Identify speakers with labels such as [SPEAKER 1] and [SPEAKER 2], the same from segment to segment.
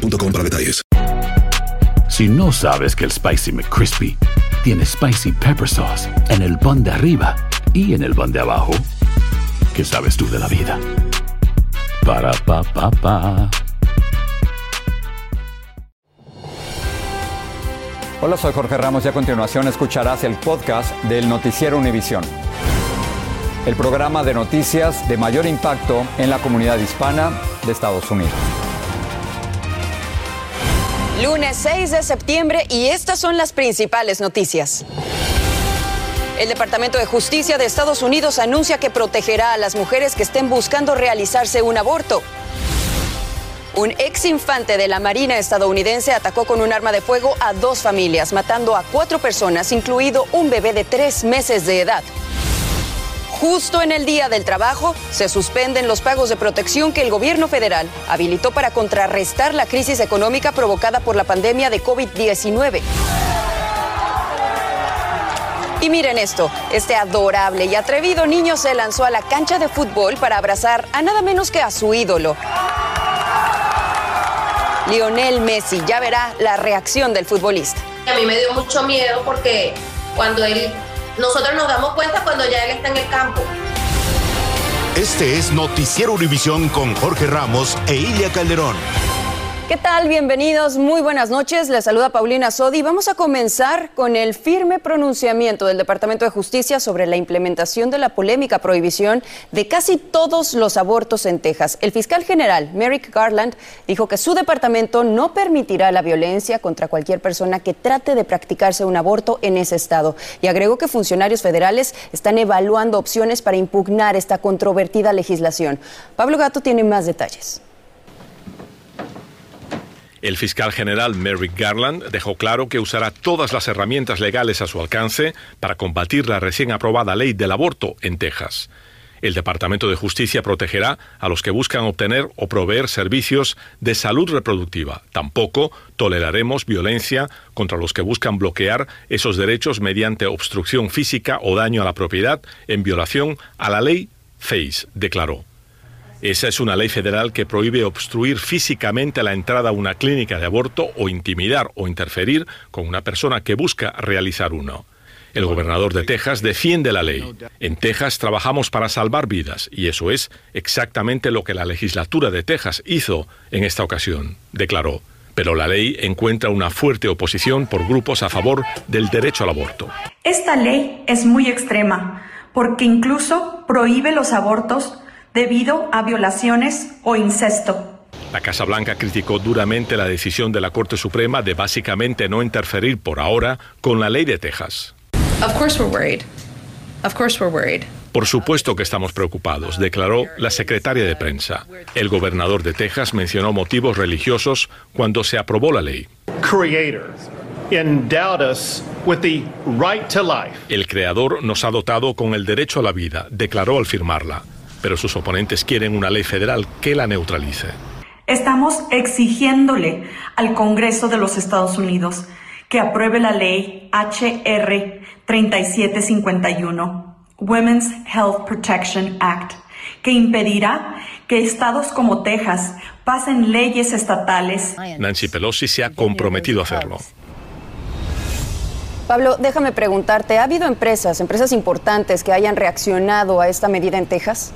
[SPEAKER 1] boostmobile.com para detalles.
[SPEAKER 2] Si no sabes que el Spicy McCrispy tiene Spicy Pepper Sauce en el pan de arriba y en el pan de abajo, ¿qué sabes tú de la vida? Para, pa, pa, pa.
[SPEAKER 3] Hola, soy Jorge Ramos y a continuación escucharás el podcast del Noticiero Univisión. El programa de noticias de mayor impacto en la comunidad hispana de Estados Unidos.
[SPEAKER 4] Lunes 6 de septiembre y estas son las principales noticias. El Departamento de Justicia de Estados Unidos anuncia que protegerá a las mujeres que estén buscando realizarse un aborto. Un ex infante de la Marina estadounidense atacó con un arma de fuego a dos familias, matando a cuatro personas, incluido un bebé de tres meses de edad. Justo en el día del trabajo, se suspenden los pagos de protección que el gobierno federal habilitó para contrarrestar la crisis económica provocada por la pandemia de COVID-19. Y miren esto, este adorable y atrevido niño se lanzó a la cancha de fútbol para abrazar a nada menos que a su ídolo. Lionel Messi, ya verá la reacción del futbolista.
[SPEAKER 5] A mí me dio mucho miedo porque cuando él nosotros nos damos cuenta cuando ya él está en el campo.
[SPEAKER 6] Este es Noticiero Univisión con Jorge Ramos e Ilia Calderón.
[SPEAKER 4] ¿Qué tal? Bienvenidos, muy buenas noches. Les saluda Paulina Sodi. Vamos a comenzar con el firme pronunciamiento del Departamento de Justicia sobre la implementación de la polémica prohibición de casi todos los abortos en Texas. El fiscal general Merrick Garland dijo que su departamento no permitirá la violencia contra cualquier persona que trate de practicarse un aborto en ese estado y agregó que funcionarios federales están evaluando opciones para impugnar esta controvertida legislación. Pablo Gato tiene más detalles.
[SPEAKER 7] El fiscal general Merrick Garland dejó claro que usará todas las herramientas legales a su alcance para combatir la recién aprobada ley del aborto en Texas. El Departamento de Justicia protegerá a los que buscan obtener o proveer servicios de salud reproductiva. Tampoco toleraremos violencia contra los que buscan bloquear esos derechos mediante obstrucción física o daño a la propiedad en violación a la ley FACE, declaró. Esa es una ley federal que prohíbe obstruir físicamente la entrada a una clínica de aborto o intimidar o interferir con una persona que busca realizar uno. El gobernador de Texas defiende la ley. En Texas trabajamos para salvar vidas y eso es exactamente lo que la legislatura de Texas hizo en esta ocasión, declaró. Pero la ley encuentra una fuerte oposición por grupos a favor del derecho al aborto.
[SPEAKER 8] Esta ley es muy extrema porque incluso prohíbe los abortos debido a violaciones o incesto.
[SPEAKER 7] La Casa Blanca criticó duramente la decisión de la Corte Suprema de básicamente no interferir por ahora con la ley de Texas. Por supuesto que estamos preocupados, declaró la secretaria de prensa. El gobernador de Texas mencionó motivos religiosos cuando se aprobó la ley. El creador nos ha dotado con el derecho a la vida, declaró al firmarla pero sus oponentes quieren una ley federal que la neutralice.
[SPEAKER 8] Estamos exigiéndole al Congreso de los Estados Unidos que apruebe la ley HR 3751, Women's Health Protection Act, que impedirá que estados como Texas pasen leyes estatales.
[SPEAKER 7] Nancy Pelosi se ha comprometido a hacerlo.
[SPEAKER 4] Pablo, déjame preguntarte, ¿ha habido empresas, empresas importantes que hayan reaccionado a esta medida en Texas?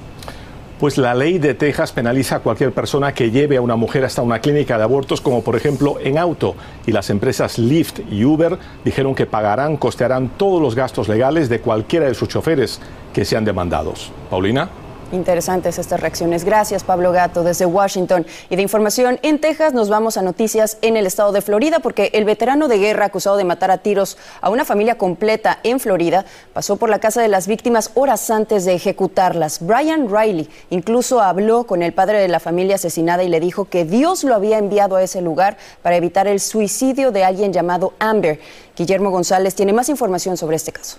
[SPEAKER 9] Pues la ley de Texas penaliza a cualquier persona que lleve a una mujer hasta una clínica de abortos, como por ejemplo en auto. Y las empresas Lyft y Uber dijeron que pagarán, costearán todos los gastos legales de cualquiera de sus choferes que sean demandados. Paulina.
[SPEAKER 4] Interesantes estas reacciones. Gracias, Pablo Gato, desde Washington. Y de información en Texas nos vamos a noticias en el estado de Florida, porque el veterano de guerra acusado de matar a tiros a una familia completa en Florida pasó por la casa de las víctimas horas antes de ejecutarlas. Brian Riley incluso habló con el padre de la familia asesinada y le dijo que Dios lo había enviado a ese lugar para evitar el suicidio de alguien llamado Amber. Guillermo González tiene más información sobre este caso.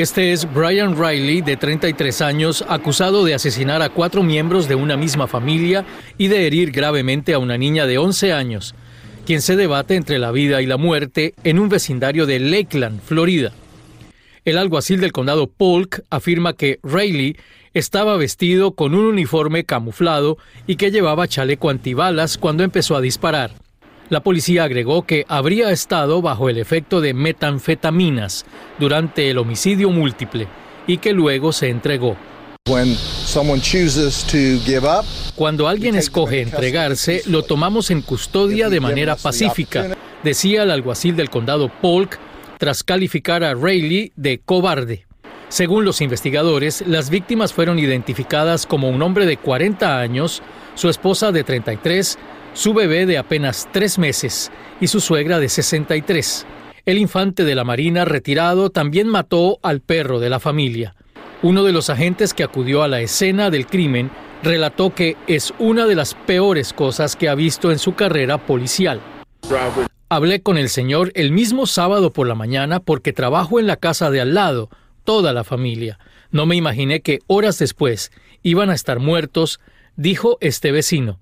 [SPEAKER 10] Este es Brian Riley, de 33 años, acusado de asesinar a cuatro miembros de una misma familia y de herir gravemente a una niña de 11 años, quien se debate entre la vida y la muerte en un vecindario de Lakeland, Florida. El alguacil del condado Polk afirma que Riley estaba vestido con un uniforme camuflado y que llevaba chaleco antibalas cuando empezó a disparar. La policía agregó que habría estado bajo el efecto de metanfetaminas durante el homicidio múltiple y que luego se entregó. Cuando alguien escoge entregarse, lo tomamos en custodia de manera pacífica, decía el alguacil del condado Polk tras calificar a Rayleigh de cobarde. Según los investigadores, las víctimas fueron identificadas como un hombre de 40 años, su esposa de 33, su bebé de apenas tres meses y su suegra de 63. El infante de la Marina retirado también mató al perro de la familia. Uno de los agentes que acudió a la escena del crimen relató que es una de las peores cosas que ha visto en su carrera policial. Hablé con el señor el mismo sábado por la mañana porque trabajo en la casa de al lado, toda la familia. No me imaginé que horas después iban a estar muertos, dijo este vecino.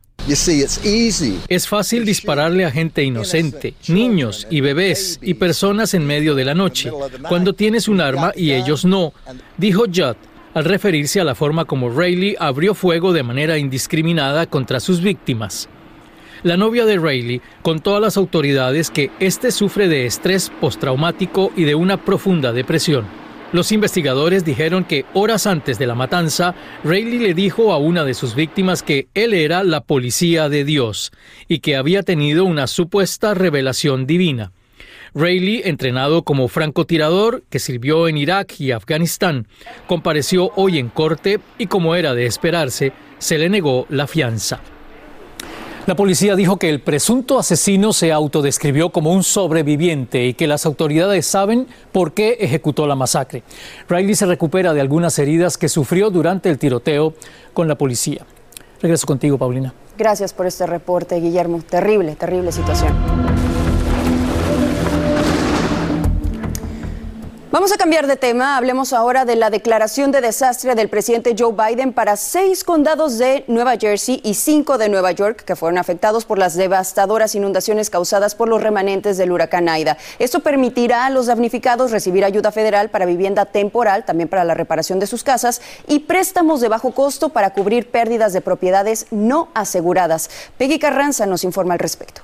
[SPEAKER 10] Es fácil dispararle a gente inocente, niños y bebés y personas en medio de la noche, cuando tienes un arma y ellos no, dijo Judd al referirse a la forma como Rayleigh abrió fuego de manera indiscriminada contra sus víctimas. La novia de Rayleigh contó a las autoridades que éste sufre de estrés postraumático y de una profunda depresión. Los investigadores dijeron que horas antes de la matanza, Rayleigh le dijo a una de sus víctimas que él era la policía de Dios y que había tenido una supuesta revelación divina. Rayleigh, entrenado como francotirador que sirvió en Irak y Afganistán, compareció hoy en corte y como era de esperarse, se le negó la fianza. La policía dijo que el presunto asesino se autodescribió como un sobreviviente y que las autoridades saben por qué ejecutó la masacre. Riley se recupera de algunas heridas que sufrió durante el tiroteo con la policía. Regreso contigo, Paulina.
[SPEAKER 4] Gracias por este reporte, Guillermo. Terrible, terrible situación. Vamos a cambiar de tema. Hablemos ahora de la declaración de desastre del presidente Joe Biden para seis condados de Nueva Jersey y cinco de Nueva York que fueron afectados por las devastadoras inundaciones causadas por los remanentes del huracán Aida. Esto permitirá a los damnificados recibir ayuda federal para vivienda temporal, también para la reparación de sus casas y préstamos de bajo costo para cubrir pérdidas de propiedades no aseguradas. Peggy Carranza nos informa al respecto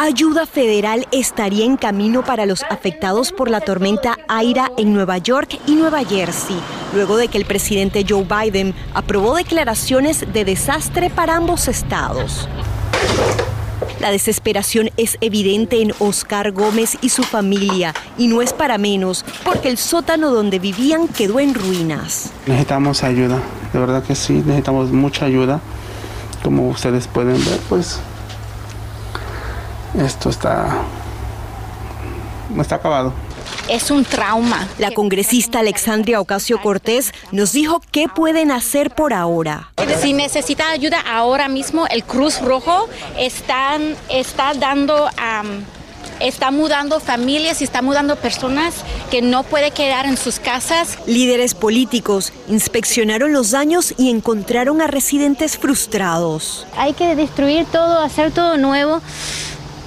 [SPEAKER 11] ayuda federal estaría en camino para los afectados por la tormenta Aira en Nueva York y Nueva Jersey, luego de que el presidente Joe Biden aprobó declaraciones de desastre para ambos estados. La desesperación es evidente en Oscar Gómez y su familia, y no es para menos, porque el sótano donde vivían quedó en ruinas.
[SPEAKER 12] Necesitamos ayuda, de verdad que sí, necesitamos mucha ayuda. Como ustedes pueden ver, pues esto está, está acabado.
[SPEAKER 11] Es un trauma. La congresista Alexandria Ocasio Cortés nos dijo qué pueden hacer por ahora.
[SPEAKER 13] Si necesita ayuda ahora mismo, el Cruz Rojo están, está dando... está mudando familias y está mudando personas que no puede quedar en sus casas.
[SPEAKER 11] Líderes políticos inspeccionaron los daños y encontraron a residentes frustrados.
[SPEAKER 14] Hay que destruir todo, hacer todo nuevo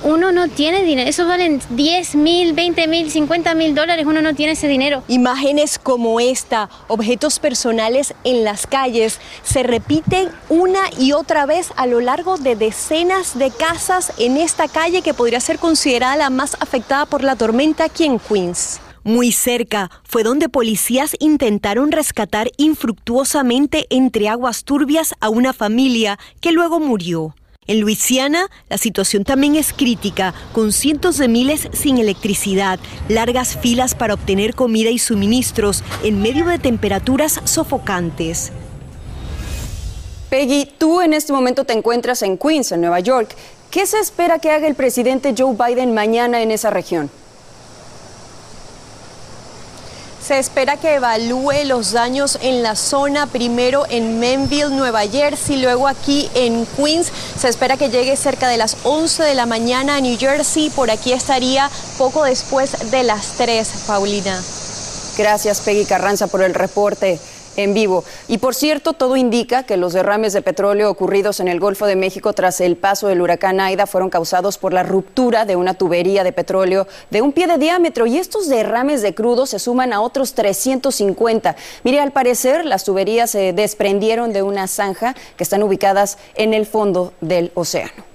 [SPEAKER 14] uno no tiene dinero. Eso valen 10 mil, 20 mil, 50 mil dólares. Uno no tiene ese dinero.
[SPEAKER 11] Imágenes como esta, objetos personales en las calles, se repiten una y otra vez a lo largo de decenas de casas en esta calle que podría ser considerada la más afectada por la tormenta aquí en Queens. Muy cerca fue donde policías intentaron rescatar infructuosamente entre aguas turbias a una familia que luego murió. En Luisiana, la situación también es crítica, con cientos de miles sin electricidad, largas filas para obtener comida y suministros en medio de temperaturas sofocantes.
[SPEAKER 4] Peggy, tú en este momento te encuentras en Queens, en Nueva York. ¿Qué se espera que haga el presidente Joe Biden mañana en esa región?
[SPEAKER 11] Se espera que evalúe los daños en la zona, primero en Menville, Nueva Jersey, luego aquí en Queens. Se espera que llegue cerca de las 11 de la mañana a New Jersey. Por aquí estaría poco después de las 3, Paulina.
[SPEAKER 4] Gracias, Peggy Carranza, por el reporte en vivo. Y por cierto, todo indica que los derrames de petróleo ocurridos en el Golfo de México tras el paso del huracán Aida fueron causados por la ruptura de una tubería de petróleo de un pie de diámetro y estos derrames de crudo se suman a otros 350. Mire, al parecer las tuberías se desprendieron de una zanja que están ubicadas en el fondo del océano.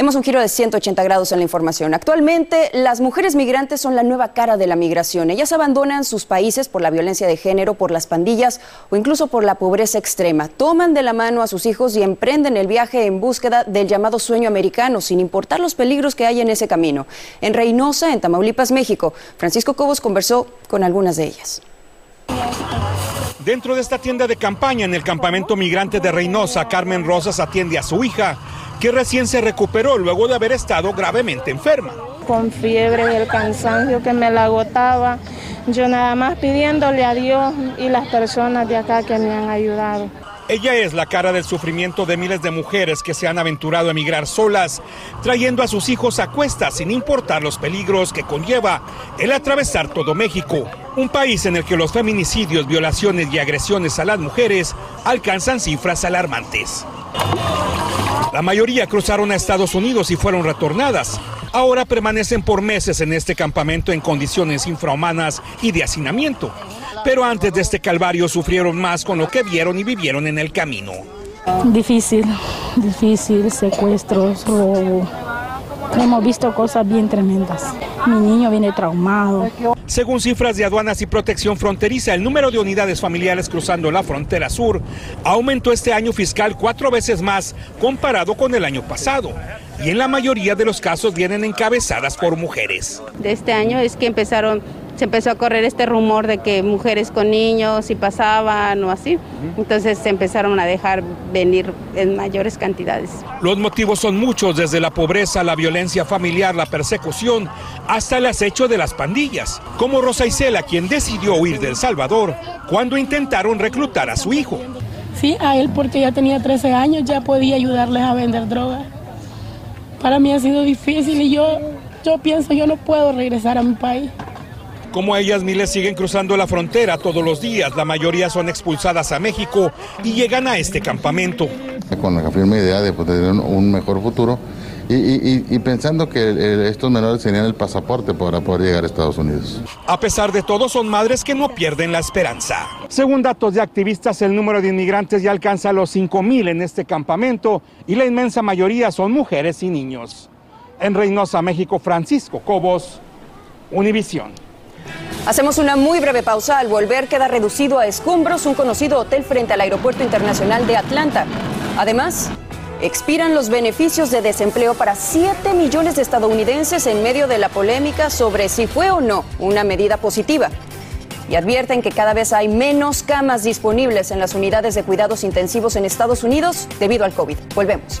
[SPEAKER 4] Demos un giro de 180 grados en la información. Actualmente, las mujeres migrantes son la nueva cara de la migración. Ellas abandonan sus países por la violencia de género, por las pandillas o incluso por la pobreza extrema. Toman de la mano a sus hijos y emprenden el viaje en búsqueda del llamado sueño americano, sin importar los peligros que hay en ese camino. En Reynosa, en Tamaulipas, México, Francisco Cobos conversó con algunas de ellas.
[SPEAKER 15] Dentro de esta tienda de campaña en el campamento migrante de Reynosa, Carmen Rosas atiende a su hija que recién se recuperó luego de haber estado gravemente enferma.
[SPEAKER 16] Con fiebre y el cansancio que me la agotaba, yo nada más pidiéndole a Dios y las personas de acá que me han ayudado.
[SPEAKER 15] Ella es la cara del sufrimiento de miles de mujeres que se han aventurado a emigrar solas, trayendo a sus hijos a cuestas sin importar los peligros que conlleva el atravesar todo México, un país en el que los feminicidios, violaciones y agresiones a las mujeres alcanzan cifras alarmantes. La mayoría cruzaron a Estados Unidos y fueron retornadas. Ahora permanecen por meses en este campamento en condiciones infrahumanas y de hacinamiento. Pero antes de este calvario sufrieron más con lo que vieron y vivieron en el camino.
[SPEAKER 16] Difícil, difícil, secuestros. Hemos visto cosas bien tremendas. Mi niño viene traumado.
[SPEAKER 15] Según cifras de aduanas y protección fronteriza, el número de unidades familiares cruzando la frontera sur aumentó este año fiscal cuatro veces más comparado con el año pasado. Y en la mayoría de los casos vienen encabezadas por mujeres.
[SPEAKER 17] De este año es que empezaron se empezó a correr este rumor de que mujeres con niños y pasaban o así. Entonces se empezaron a dejar venir en mayores cantidades.
[SPEAKER 15] Los motivos son muchos, desde la pobreza, la violencia familiar, la persecución, hasta el acecho de las pandillas, como Rosa Isela, quien decidió huir de El Salvador cuando intentaron reclutar a su hijo.
[SPEAKER 16] Sí, a él porque ya tenía 13 años, ya podía ayudarles a vender drogas. Para mí ha sido difícil y yo, yo pienso, yo no puedo regresar a mi país.
[SPEAKER 15] Como ellas, miles siguen cruzando la frontera todos los días. La mayoría son expulsadas a México y llegan a este campamento.
[SPEAKER 18] Con la firme idea de tener un mejor futuro y, pensando que estos menores tenían el pasaporte para poder llegar a Estados Unidos.
[SPEAKER 15] A pesar de todo, son madres que no pierden la esperanza. Según datos de activistas, el número de inmigrantes ya alcanza los 5.000 en este campamento y la inmensa mayoría son mujeres y niños. En Reynosa, México, Francisco Cobos, Univisión.
[SPEAKER 4] Hacemos una muy breve pausa. Al volver queda reducido a escombros un conocido hotel frente al Aeropuerto Internacional de Atlanta. Además, expiran los beneficios de desempleo para 7 millones de estadounidenses en medio de la polémica sobre si fue o no una medida positiva. Y advierten que cada vez hay menos camas disponibles en las unidades de cuidados intensivos en Estados Unidos debido al COVID. Volvemos.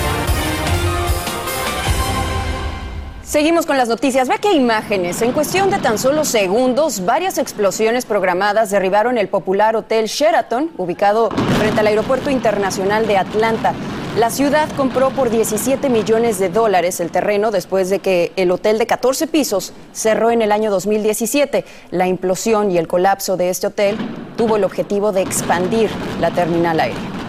[SPEAKER 4] Seguimos con las noticias. Ve qué imágenes. En cuestión de tan solo segundos, varias explosiones programadas derribaron el popular Hotel Sheraton, ubicado frente al Aeropuerto Internacional de Atlanta. La ciudad compró por 17 millones de dólares el terreno después de que el hotel de 14 pisos cerró en el año 2017. La implosión y el colapso de este hotel tuvo el objetivo de expandir la terminal aérea.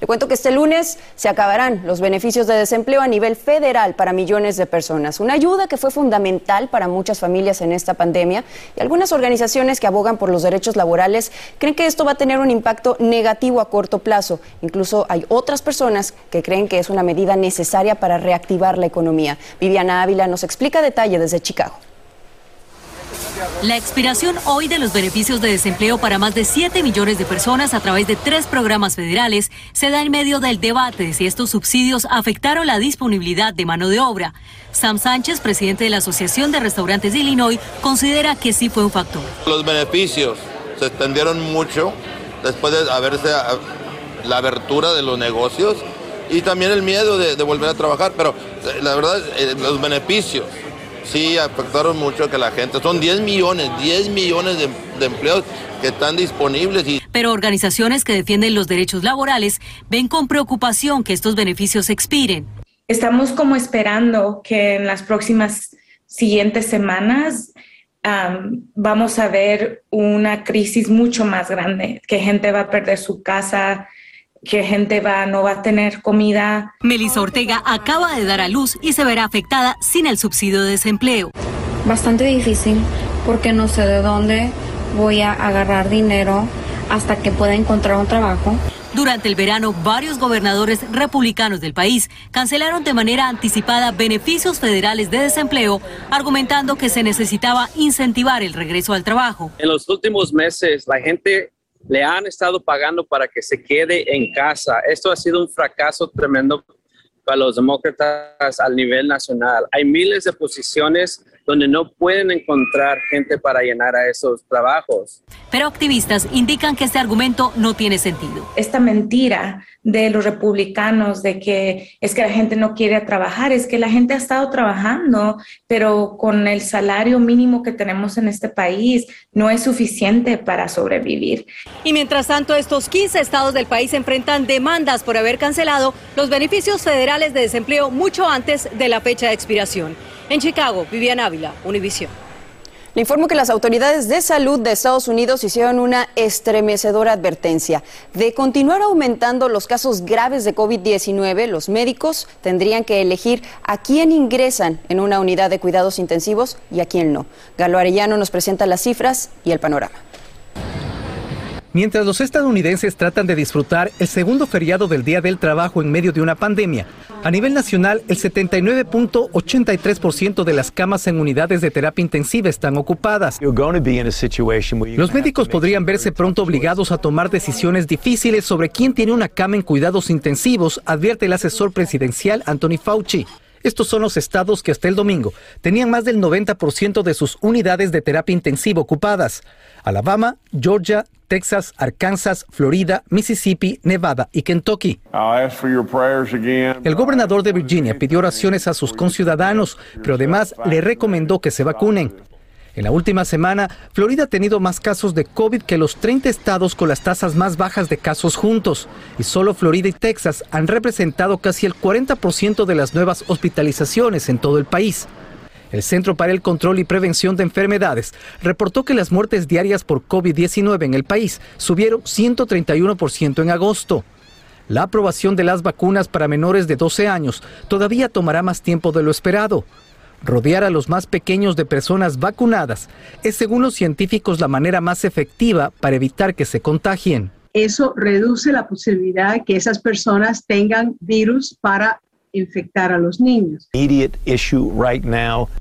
[SPEAKER 4] Le cuento que este lunes se acabarán los beneficios de desempleo a nivel federal para millones de personas. Una ayuda que fue fundamental para muchas familias en esta pandemia y algunas organizaciones que abogan por los derechos laborales creen que esto va a tener un impacto negativo a corto plazo. Incluso hay otras personas que creen que es una medida necesaria para reactivar la economía. Viviana Ávila nos explica detalle desde Chicago.
[SPEAKER 19] La expiración hoy de los beneficios de desempleo para más de 7 millones de personas a través de tres programas federales se da en medio del debate de si estos subsidios afectaron la disponibilidad de mano de obra. Sam Sánchez, presidente de la Asociación de Restaurantes de Illinois, considera que sí fue un factor.
[SPEAKER 20] Los beneficios se extendieron mucho después de haberse la abertura de los negocios y también el miedo de, de volver a trabajar, pero eh, la verdad, eh, los beneficios sí afectaron mucho que la gente, son 10 millones, 10 millones de, de empleos que están disponibles. Y...
[SPEAKER 19] Pero organizaciones que defienden los derechos laborales ven con preocupación que estos beneficios expiren.
[SPEAKER 21] Estamos como esperando que en las próximas siguientes semanas um, vamos a ver una crisis mucho más grande, que gente va a perder su casa, que gente va, no va a tener comida.
[SPEAKER 19] Melissa Ortega acaba de dar a luz y se verá afectada sin el subsidio de desempleo.
[SPEAKER 22] Bastante difícil porque no sé de dónde voy a agarrar dinero hasta que pueda encontrar un trabajo.
[SPEAKER 19] Durante el verano, varios gobernadores republicanos del país cancelaron de manera anticipada beneficios federales de desempleo, argumentando que se necesitaba incentivar el regreso al trabajo.
[SPEAKER 23] En los últimos meses, la gente le han estado pagando para que se quede en casa. Esto ha sido un fracaso tremendo para los demócratas a nivel nacional. Hay miles de posiciones donde no pueden encontrar gente para llenar a esos trabajos.
[SPEAKER 19] Pero activistas indican que este argumento no tiene sentido.
[SPEAKER 21] Esta mentira de los republicanos de que es que la gente no quiere trabajar, es que la gente ha estado trabajando, pero con el salario mínimo que tenemos en este país no es suficiente para sobrevivir.
[SPEAKER 19] Y mientras tanto, estos 15 estados del país enfrentan demandas por haber cancelado los beneficios federales de desempleo mucho antes de la fecha de expiración. En Chicago, Vivian Ávila, Univision.
[SPEAKER 4] Le informo que las autoridades de salud de Estados Unidos hicieron una estremecedora advertencia. De continuar aumentando los casos graves de COVID-19, los médicos tendrían que elegir a quién ingresan en una unidad de cuidados intensivos y a quién no. Galo Arellano nos presenta las cifras y el panorama.
[SPEAKER 24] Mientras los estadounidenses tratan de disfrutar el segundo feriado del Día del Trabajo en medio de una pandemia, a nivel nacional el 79.83% de las camas en unidades de terapia intensiva están ocupadas. Los médicos podrían verse pronto obligados a tomar decisiones difíciles sobre quién tiene una cama en cuidados intensivos, advierte el asesor presidencial Anthony Fauci. Estos son los estados que hasta el domingo tenían más del 90% de sus unidades de terapia intensiva ocupadas. Alabama, Georgia, Texas, Arkansas, Florida, Mississippi, Nevada y Kentucky. El gobernador de Virginia pidió oraciones a sus conciudadanos, pero además le recomendó que se vacunen. En la última semana, Florida ha tenido más casos de COVID que los 30 estados con las tasas más bajas de casos juntos. Y solo Florida y Texas han representado casi el 40% de las nuevas hospitalizaciones en todo el país. El Centro para el Control y Prevención de Enfermedades reportó que las muertes diarias por COVID-19 en el país subieron 131% en agosto. La aprobación de las vacunas para menores de 12 años todavía tomará más tiempo de lo esperado. Rodear a los más pequeños de personas vacunadas es, según los científicos, la manera más efectiva para evitar que se contagien.
[SPEAKER 25] eso reduce la posibilidad que esas personas tengan virus para infectar a los niños.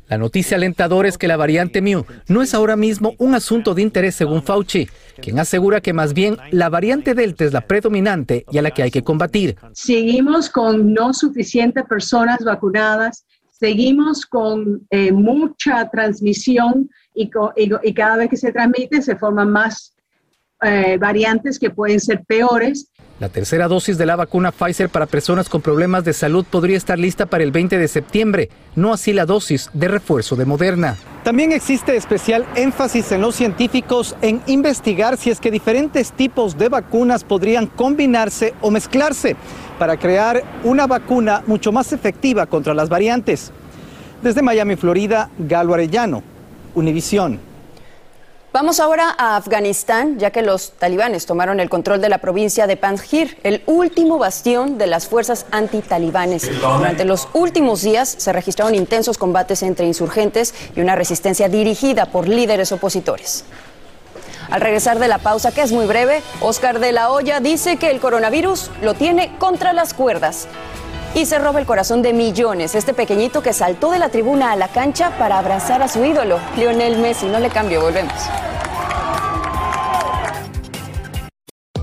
[SPEAKER 24] La noticia alentadora es que la variante Mu no es ahora mismo un asunto de interés según Fauci, quien asegura que más bien la variante Delta es la predominante y a la que hay que combatir.
[SPEAKER 25] Seguimos con no suficientes personas vacunadas, seguimos con eh, mucha transmisión y, y, cada vez que se transmite se forman más eh, variantes que pueden ser peores.
[SPEAKER 24] La tercera dosis de la vacuna Pfizer para personas con problemas de salud podría estar lista para el 20 de septiembre, no así la dosis de refuerzo de Moderna. También existe especial énfasis en los científicos en investigar si es que diferentes tipos de vacunas podrían combinarse o mezclarse para crear una vacuna mucho más efectiva contra las variantes. Desde Miami, Florida, Galo Arellano, Univisión.
[SPEAKER 4] Vamos ahora a Afganistán, ya que los talibanes tomaron el control de la provincia de Panjir, el último bastión de las fuerzas anti-talibanes. Durante los últimos días se registraron intensos combates entre insurgentes y una resistencia dirigida por líderes opositores. Al regresar de la pausa, que es muy breve, Oscar de la Hoya dice que el coronavirus lo tiene contra las cuerdas y se roba el corazón de millones. Este pequeñito que saltó de la tribuna a la cancha para abrazar a su ídolo, Lionel Messi. No le cambio, volvemos.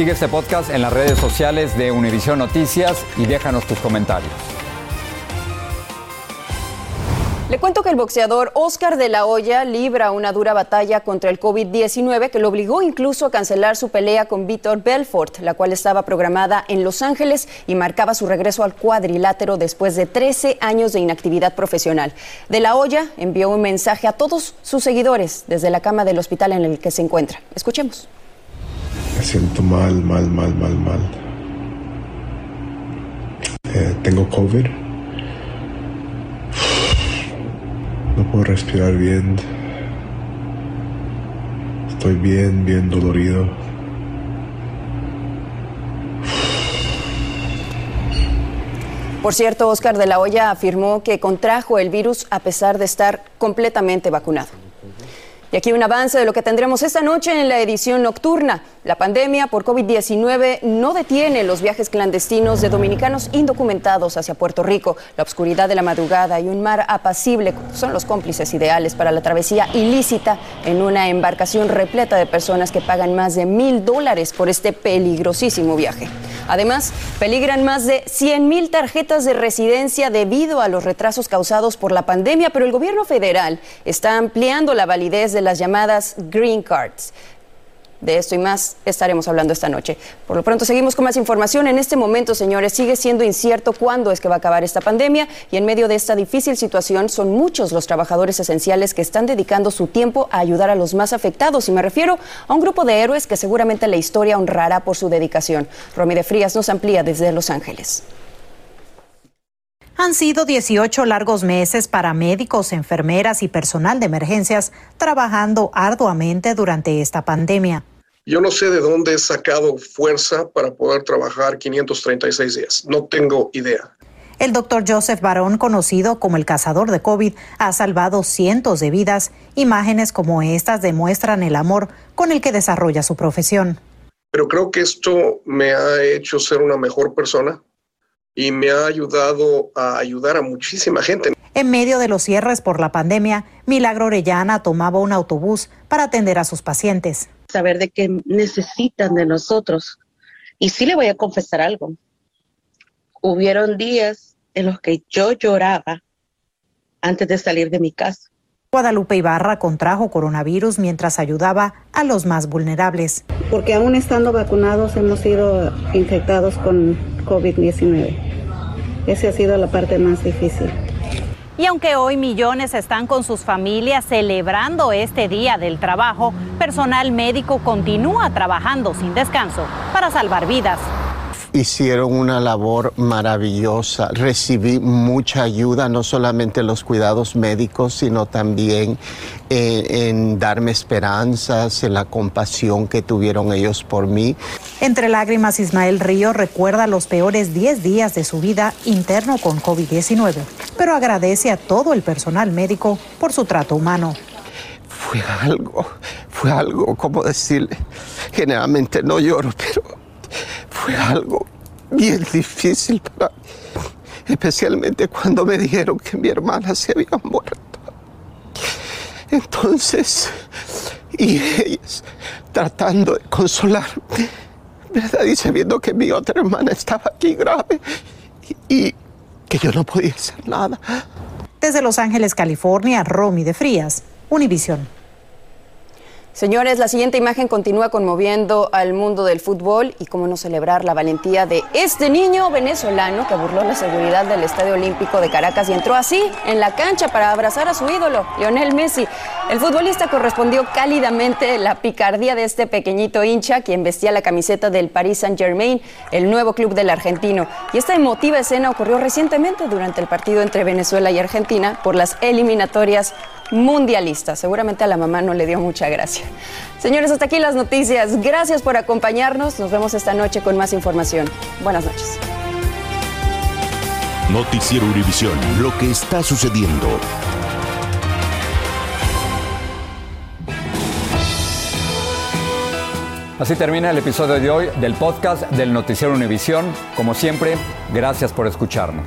[SPEAKER 3] Sigue este podcast en las redes sociales de Univision Noticias y déjanos tus comentarios.
[SPEAKER 4] Le cuento que el boxeador Oscar de la Hoya libra una dura batalla contra el COVID-19 que lo obligó incluso a cancelar su pelea con Víctor Belfort, la cual estaba programada en Los Ángeles y marcaba su regreso al cuadrilátero después de 13 años de inactividad profesional. De la Hoya envió un mensaje a todos sus seguidores desde la cama del hospital en el que se encuentra. Escuchemos.
[SPEAKER 26] Me siento mal, mal, mal, mal, mal. Eh, tengo COVID. No puedo respirar bien. Estoy bien, bien dolorido.
[SPEAKER 4] Por cierto, Oscar de la Hoya afirmó que contrajo el virus a pesar de estar completamente vacunado. Y aquí un avance de lo que tendremos esta noche en la edición nocturna. La pandemia por COVID-19 no detiene los viajes clandestinos de dominicanos indocumentados hacia Puerto Rico. La oscuridad de la madrugada y un mar apacible son los cómplices ideales para la travesía ilícita en una embarcación repleta de personas que pagan más de mil dólares por este peligrosísimo viaje. Además, peligran más de 100 mil tarjetas de residencia debido a los retrasos causados por la pandemia, pero el gobierno federal está ampliando la validez de las llamadas Green Cards. De esto y más estaremos hablando esta noche. Por lo pronto seguimos con más información. En este momento, señores, sigue siendo incierto cuándo es que va a acabar esta pandemia y en medio de esta difícil situación son muchos los trabajadores esenciales que están dedicando su tiempo a ayudar a los más afectados. Y me refiero a un grupo de héroes que seguramente la historia honrará por su dedicación. Romy de Frías nos amplía desde Los Ángeles.
[SPEAKER 27] Han sido 18 largos meses para médicos, enfermeras y personal de emergencias trabajando arduamente durante esta pandemia.
[SPEAKER 28] Yo no sé de dónde he sacado fuerza para poder trabajar 536 días. No tengo idea.
[SPEAKER 27] El doctor Joseph Barón, conocido como el cazador de COVID, ha salvado cientos de vidas. Imágenes como estas demuestran el amor con el que desarrolla su profesión.
[SPEAKER 28] Pero creo que esto me ha hecho ser una mejor persona, y me ha ayudado a ayudar a muchísima gente.
[SPEAKER 27] En medio de los cierres por la pandemia, Milagro Orellana tomaba un autobús para atender a sus pacientes.
[SPEAKER 29] Saber de qué necesitan de nosotros Y sí le voy a confesar algo. Hubieron días en los que yo lloraba antes de salir de mi casa.
[SPEAKER 27] Guadalupe Ibarra contrajo coronavirus mientras ayudaba a los más vulnerables.
[SPEAKER 30] Porque aún estando vacunados hemos sido infectados con COVID-19. Esa ha sido la parte más difícil.
[SPEAKER 27] Y aunque hoy millones están con sus familias celebrando este Día del Trabajo, personal médico continúa trabajando sin descanso para salvar vidas
[SPEAKER 31] hicieron una labor maravillosa. Recibí mucha ayuda, no solamente en los cuidados médicos, sino también en, darme esperanzas, en la compasión que tuvieron ellos por mí.
[SPEAKER 27] Entre lágrimas, Ismael Río recuerda los peores 10 días de su vida interno con COVID-19, pero agradece a todo el personal médico por su trato humano
[SPEAKER 31] fue algo, fue algo, como decirle, generalmente no lloro, pero fue algo bien difícil para mí, especialmente cuando me dijeron que mi hermana se había muerto. Entonces, y ellas tratando de consolarme, ¿verdad? Y sabiendo que mi otra hermana estaba aquí grave y, que yo no podía hacer nada.
[SPEAKER 27] Desde Los Ángeles, California, Romy de Frías, Univisión.
[SPEAKER 4] Señores, la siguiente imagen continúa conmoviendo al mundo del fútbol y cómo no celebrar la valentía de este niño venezolano que burló la seguridad del Estadio Olímpico de Caracas y entró así en la cancha para abrazar a su ídolo, Lionel Messi. El futbolista correspondió cálidamente la picardía de este pequeñito hincha, quien vestía la camiseta del Paris Saint-Germain, el nuevo club del argentino. Y esta emotiva escena ocurrió recientemente durante el partido entre Venezuela y Argentina por las eliminatorias mundialista. Seguramente a la mamá no le dio mucha gracia. Señores, hasta aquí las noticias. Gracias por acompañarnos. Nos vemos esta noche con más información. Buenas noches.
[SPEAKER 32] Noticiero Univisión. Lo que está sucediendo.
[SPEAKER 3] Así termina el episodio de hoy del podcast del Noticiero Univisión. Como siempre, gracias por escucharnos.